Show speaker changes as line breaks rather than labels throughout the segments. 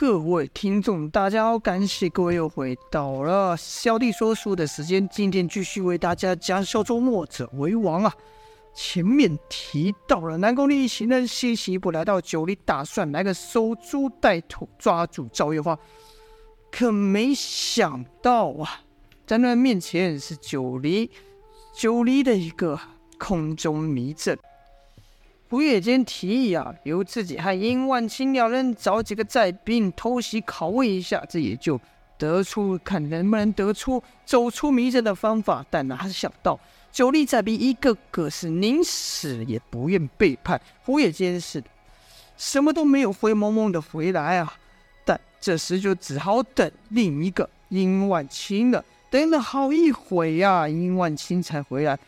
各位听众，大家好，感谢各位又回到了小弟说书的时间。今天继续为大家讲小周末者为王啊。前面提到了南宫烈一行人先行一步来到九黎，打算来个守株待兔，抓住赵月花。可没想到啊，在那面前是九黎，九黎的一个空中迷阵。胡月间提议啊，由自己和殷万清两人找几个寨兵偷袭拷问一下，这也就得出看能不能得出走出迷阵的方法。但哪想到九黎寨兵一个个是宁死也不愿背叛胡月间似的，什么都没有，灰蒙蒙的回来啊。但这时就只好等另一个殷万清了。等了好一会呀、殷万清才回来。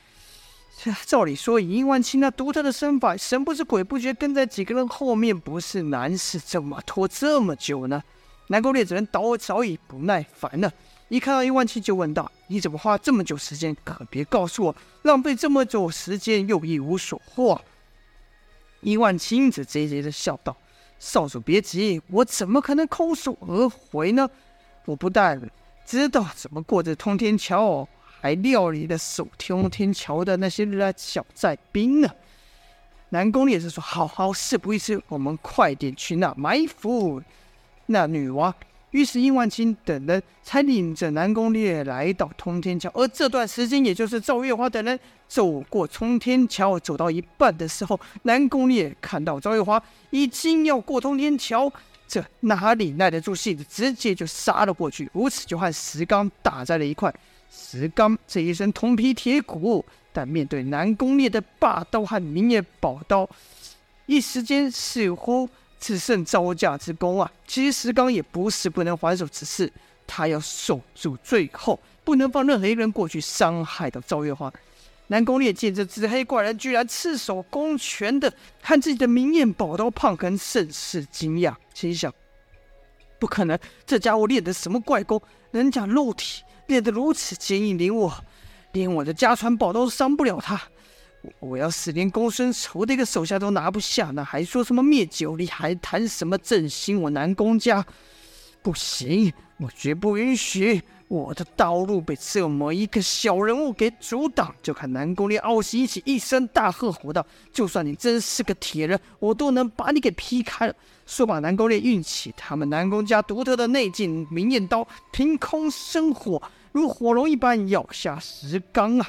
照理说，以殷万清那独特的身法，神不知鬼不觉跟在几个人后面不是难事，怎么拖这么久呢？南宫烈这人倒早已不耐烦了，一看到殷万清就问道：“你怎么花这么久时间？可别告诉我浪费这么久时间又一无所获。”殷万清则贼贼的笑道：“少主别急，我怎么可能空手而回呢？我不但知道怎么过这通天桥哦。”还料理了守通天桥的那些小寨兵呢。南宫烈是说：“好好，事不宜迟，我们快点去那埋伏那女娲。”于是殷万清等人才领着南宫烈来到通天桥。而这段时间，也就是赵月华等人走过通天桥，走到一半的时候，南宫烈看到赵月华已经要过通天桥，这哪里耐得住性子，直接就杀了过去，如此就和石刚打在了一块。石刚这一身铜皮铁骨，但面对南宫烈的霸刀和明夜宝刀，一时间似乎只剩招架之功啊！其实石刚也不是不能还手，只是他要守住最后，不能放任何一个人过去伤害到赵月华。南宫烈见这紫黑怪人居然赤手空拳的和自己的明艳宝刀抗衡，甚是惊讶，心想：不可能，这家伙练的什么怪功？人家肉体。练得如此坚硬灵活，连我的家传宝刀都伤不了他。我我要是连公孙仇的一个手下都拿不下，那还说什么灭九黎？还谈什么振兴我南宫家？不行，我绝不允许我的道路被这么一个小人物给阻挡。就看南宫烈傲气一起，一声大喝，吼道：“就算你真是个铁人，我都能把你给劈开了！”说罢，南宫烈运起他们南宫家独特的内劲明艳刀，凭空生火。如火龙一般咬下石刚啊！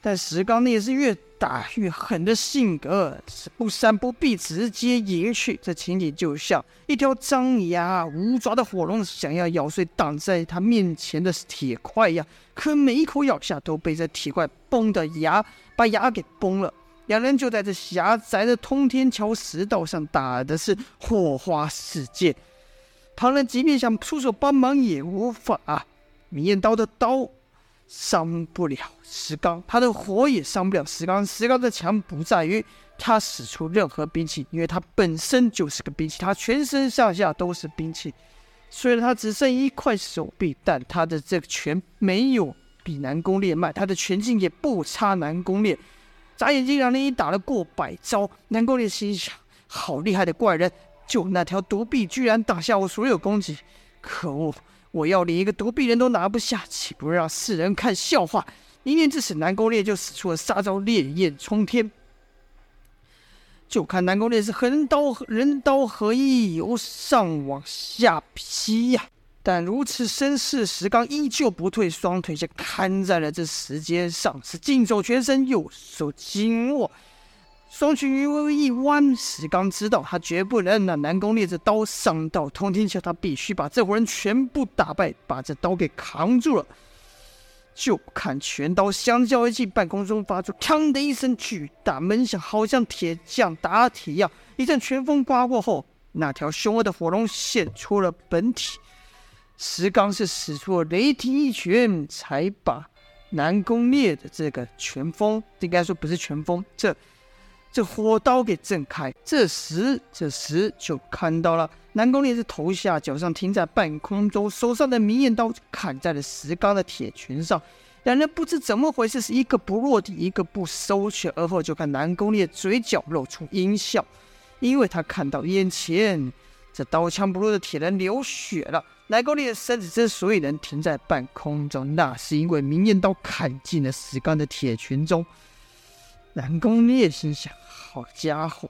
但石刚那也是越打越狠的性格，是不闪不避，直接迎去。这情景就像一条张牙舞爪的火龙，想要咬碎挡在他面前的铁块一样。可每一口咬下，都被这铁块崩的牙把牙给崩了。两人就在这狭窄的通天桥石道上打的是火花四溅，旁人即便想出手帮忙也无法。明艳刀的刀伤不了石刚，他的火也伤不了石刚。石刚的强不在于他使出任何兵器，因为他本身就是个兵器，他全身上下都是兵器。虽然他只剩一块手臂，但他的这个拳没有比南宫烈慢，他的拳劲也不差南宫烈。眨眼间，两人已打了过百招。南宫烈心想：好厉害的怪人，就那条独臂居然挡下我所有攻击，可恶！我要连一个独臂人都拿不下，岂不让世人看笑话？一念至此，南宫烈就使出了杀招烈焰冲天。就看南宫烈是横刀人刀合一，由上往下劈呀、但如此身势，石刚依旧不退，双腿就瘫在了这石阶上，是尽走全身，右手紧握。双拳微微一弯，石刚知道他绝不能让南宫烈这刀伤到通天桥，他必须把这伙人全部打败，把这刀给扛住了。就看拳刀相交一记，半空中发出“锵”的一声巨大闷响，好像铁匠打铁一样。一阵拳风刮过后，那条凶恶的火龙现出了本体。石刚是使出了雷霆一拳，才把南宫烈的这个拳风，应该说不是拳风，这。这火刀给震开，这时这时就看到了南宫烈是头下脚上停在半空中，手上的明艳刀砍在了石刚的铁拳上。两人不知怎么回事，是一个不落地，一个不收拳，而后就看南宫烈嘴角露出阴笑，因为他看到眼前这刀枪不入的铁人流血了。南宫烈的身子之所以能停在半空中，那是因为明艳刀砍进了石刚的铁拳中。南宫烈心想：好家伙，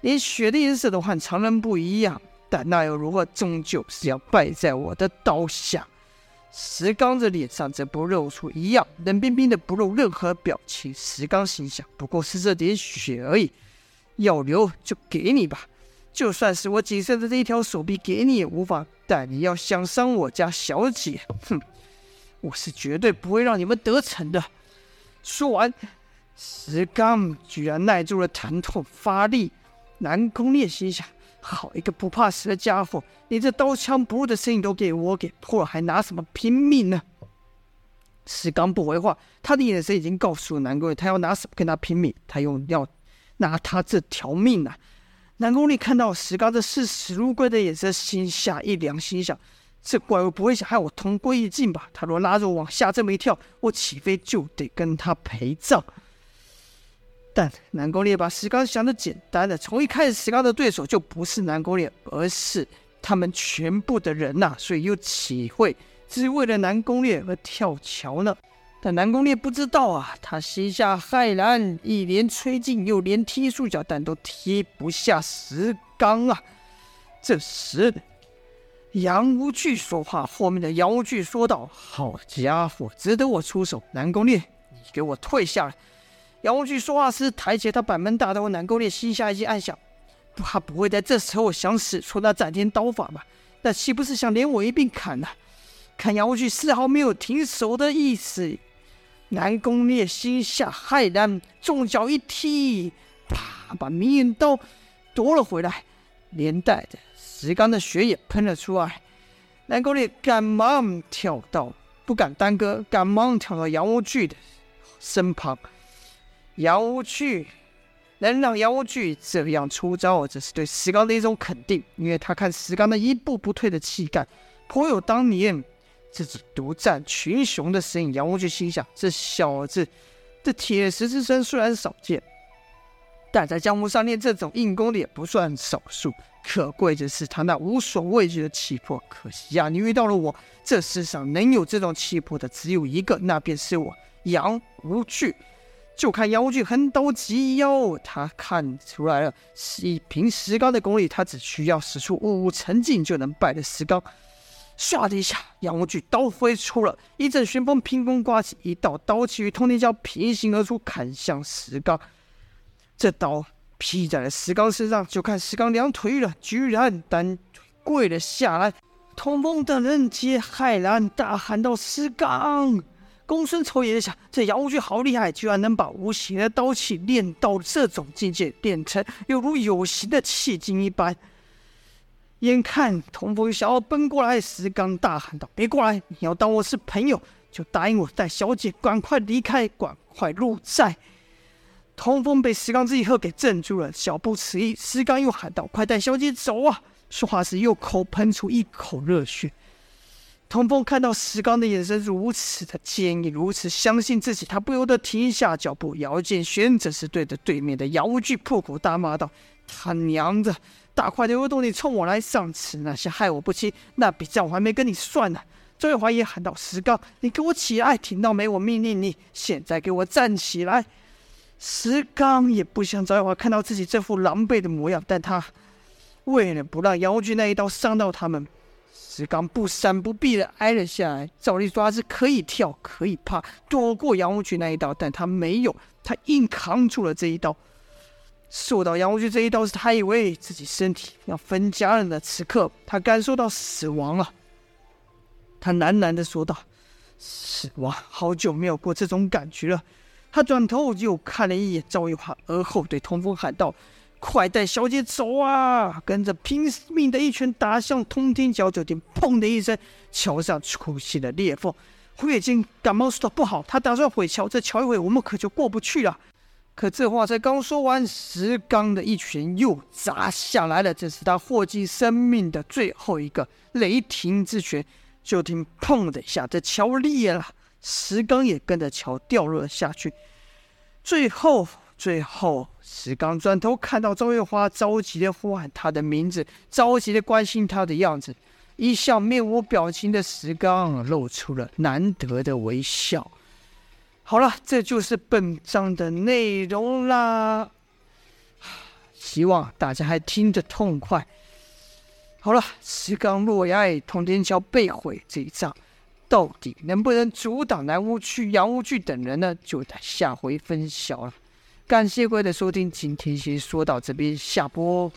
连血的颜色都和常人不一样，但那又如何？终究是要败在我的刀下。石刚的脸上则不露出一样冷冰冰的，不露任何表情。石刚心想：不过是这点血而已，要留就给你吧。就算是我仅剩的这一条手臂给你也无妨，但你要想伤我家小姐，哼，我是绝对不会让你们得逞的。说完，石刚居然耐住了疼痛发力。南宫烈心想：好一个不怕死的家伙，连这刀枪不入的身影都给我给破了，还拿什么拼命呢？石刚不回话，他的眼神已经告诉南宫烈，他要拿什么跟他拼命？他用要拿他这条命啊！南宫烈看到石刚这视死如归的眼神，心下一凉，心想：这怪物不会想害我同归于尽吧？他若拉着我往下这么一跳，我岂非就得跟他陪葬？但南宫烈把石刚想的简单了，从一开始石刚的对手就不是南宫烈，而是他们全部的人呐、所以又岂会只为了南宫烈而跳桥呢？但南宫烈不知道啊，他膝下骇然，一连吹进，又连踢数脚，但都踢不下石刚啊。这时，杨无惧说话，后面的杨无惧说道：“好家伙，值得我出手！南宫烈，你给我退下来！”杨无惧说话时，抬起他板门大刀，南宫烈心下一暗想：他不会在这时候想使出那斩天刀法吧？那岂不是想连我一并砍呢？看杨无惧丝毫没有停手的意思。南宫烈心下骇然，重脚一踢，啪，把明艳刀夺了回来，连带着石刚的血也喷了出来。南宫烈赶忙跳到，不敢耽搁，赶忙跳到杨无惧的身旁。杨无惧能让杨无惧这样出招，这是对石刚的一种肯定，因为他看石刚的一步不退的气概，颇有当年。这只独占群雄的身影，杨无惧心想：这小子的铁石之身虽然少见，但在江湖上练这种硬功的也不算少数。可贵的是他那无所畏惧的气魄。可惜呀，你遇到了我。这世上能有这种气魄的只有一个，那便是我杨无惧。就看杨无惧横刀及腰，他看出来了，以凭石刚的功力，他只需要使出五成劲就能败了石刚。唰的一下，杨无惧刀挥出了一阵旋风，凭空刮起一道刀气与通天桥平行而出，砍向石刚。这刀劈在了石刚身上，就看石刚两腿了，居然单腿跪了下来。通风等人皆骇然，大喊道：“石刚！”公孙丑也在想：这杨无惧好厉害，居然能把无形的刀气练到这种境界，练成犹如有形的气劲一般。眼看童风想要奔过来，石刚大喊道：“别过来！你要当我是朋友，就答应我带小姐赶快离开，赶快入寨。”童风被石刚这一喝给镇住了，小步迟疑。石刚又喊道：“快带小姐走啊！”说话时又口喷出一口热血。童风看到石刚的眼神如此的坚毅，如此相信自己，他不由得停下脚步。姚建轩则是对着对面的姚无惧破口大骂道：“他娘的！”大块的东西冲我来！上次那些害我不轻，那笔账我还没跟你算呢。周月华也喊道：“石刚，你给我起来！听到没？我命令你，现在给我站起来！”石刚也不想周月华看到自己这副狼狈的模样，但他为了不让姚无惧那一刀伤到他们，石刚不闪不避的挨了下来。照理说他是可以跳，可以爬，躲过姚军那一刀，但他没有，他硬扛住了这一刀。受到杨无惧这一刀时，他以为自己身体要分家了呢。此刻，他感受到死亡了。他喃喃的说道：“死亡，好久没有过这种感觉了。”他转头又看了一眼赵玉华，而后对通风喊道：“快带小姐走啊！”跟着拼命的一拳打向通天桥，就听“砰”的一声，桥上出现了裂缝。胡月金赶忙说道：“不好，他打算毁桥，这桥一毁，我们可就过不去了。”可这话才刚说完，石刚的一拳又砸下来了。这是他获尽生命的最后一个雷霆之拳。就听“砰”的一下，这桥裂了，石刚也跟着桥掉落了下去。最后，最后，石刚转头看到周月华着急的呼喊他的名字，着急的关心他的样子，一向面无表情的石刚露出了难得的微笑。好了，这就是本章的内容啦。希望大家还听得痛快。好了，石刚落崖，通天桥被毁这一仗，到底能不能阻挡南屋区、杨无惧等人呢？就待下回分晓了。感谢各位的收听，今天先说到这边，下播。